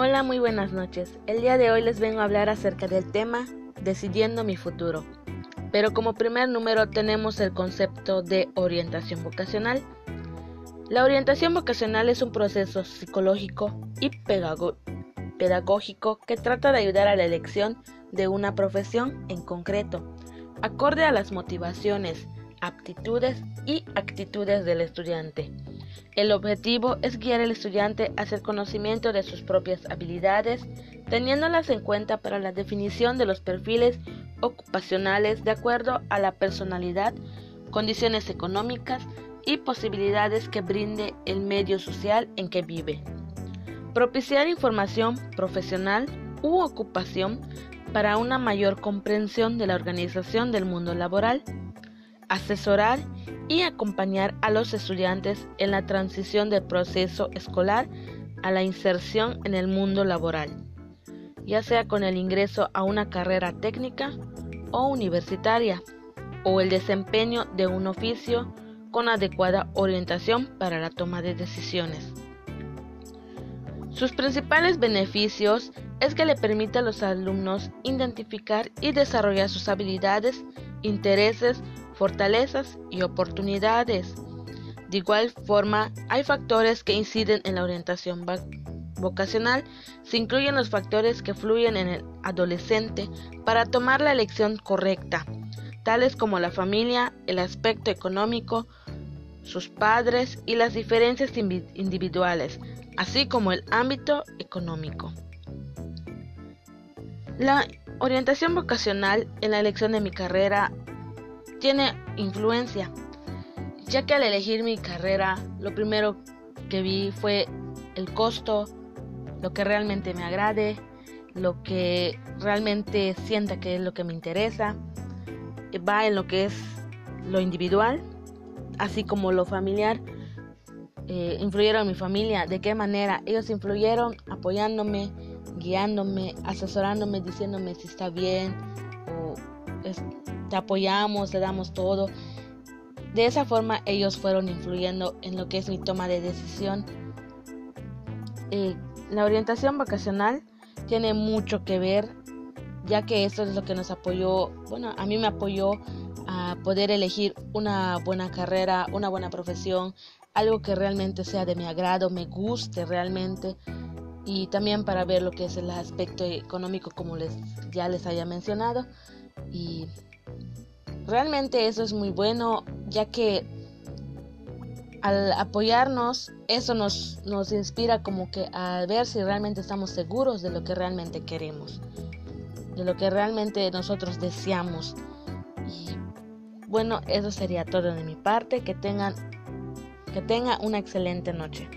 Hola, muy buenas noches. El día de hoy les vengo a hablar acerca del tema Decidiendo mi futuro. Pero como primer número tenemos el concepto de orientación vocacional. La orientación vocacional es un proceso psicológico y pedagógico que trata de ayudar a la elección de una profesión en concreto, acorde a las motivaciones, aptitudes y actitudes del estudiante. El objetivo es guiar al estudiante hacia el conocimiento de sus propias habilidades, teniéndolas en cuenta para la definición de los perfiles ocupacionales de acuerdo a la personalidad, condiciones económicas y posibilidades que brinde el medio social en que vive. Propiciar información profesional u ocupación para una mayor comprensión de la organización del mundo laboral asesorar y acompañar a los estudiantes en la transición del proceso escolar a la inserción en el mundo laboral, ya sea con el ingreso a una carrera técnica o universitaria, o el desempeño de un oficio con adecuada orientación para la toma de decisiones. Sus principales beneficios es que le permite a los alumnos identificar y desarrollar sus habilidades, intereses, fortalezas y oportunidades. De igual forma, hay factores que inciden en la orientación vocacional. Se incluyen los factores que fluyen en el adolescente para tomar la elección correcta, tales como la familia, el aspecto económico, sus padres y las diferencias individuales, así como el ámbito económico. La orientación vocacional en la elección de mi carrera tiene influencia, ya que al elegir mi carrera, lo primero que vi fue el costo, lo que realmente me agrade, lo que realmente sienta que es lo que me interesa, va en lo que es lo individual, así como lo familiar. Eh, influyeron mi familia, de qué manera ellos influyeron apoyándome, guiándome, asesorándome, diciéndome si está bien o te apoyamos, te damos todo. De esa forma ellos fueron influyendo en lo que es mi toma de decisión. Eh, la orientación vocacional tiene mucho que ver, ya que eso es lo que nos apoyó, bueno, a mí me apoyó a poder elegir una buena carrera, una buena profesión, algo que realmente sea de mi agrado, me guste realmente y también para ver lo que es el aspecto económico como les ya les haya mencionado y realmente eso es muy bueno ya que al apoyarnos eso nos, nos inspira como que a ver si realmente estamos seguros de lo que realmente queremos de lo que realmente nosotros deseamos. Y bueno eso sería todo de mi parte. Que tengan que tenga una excelente noche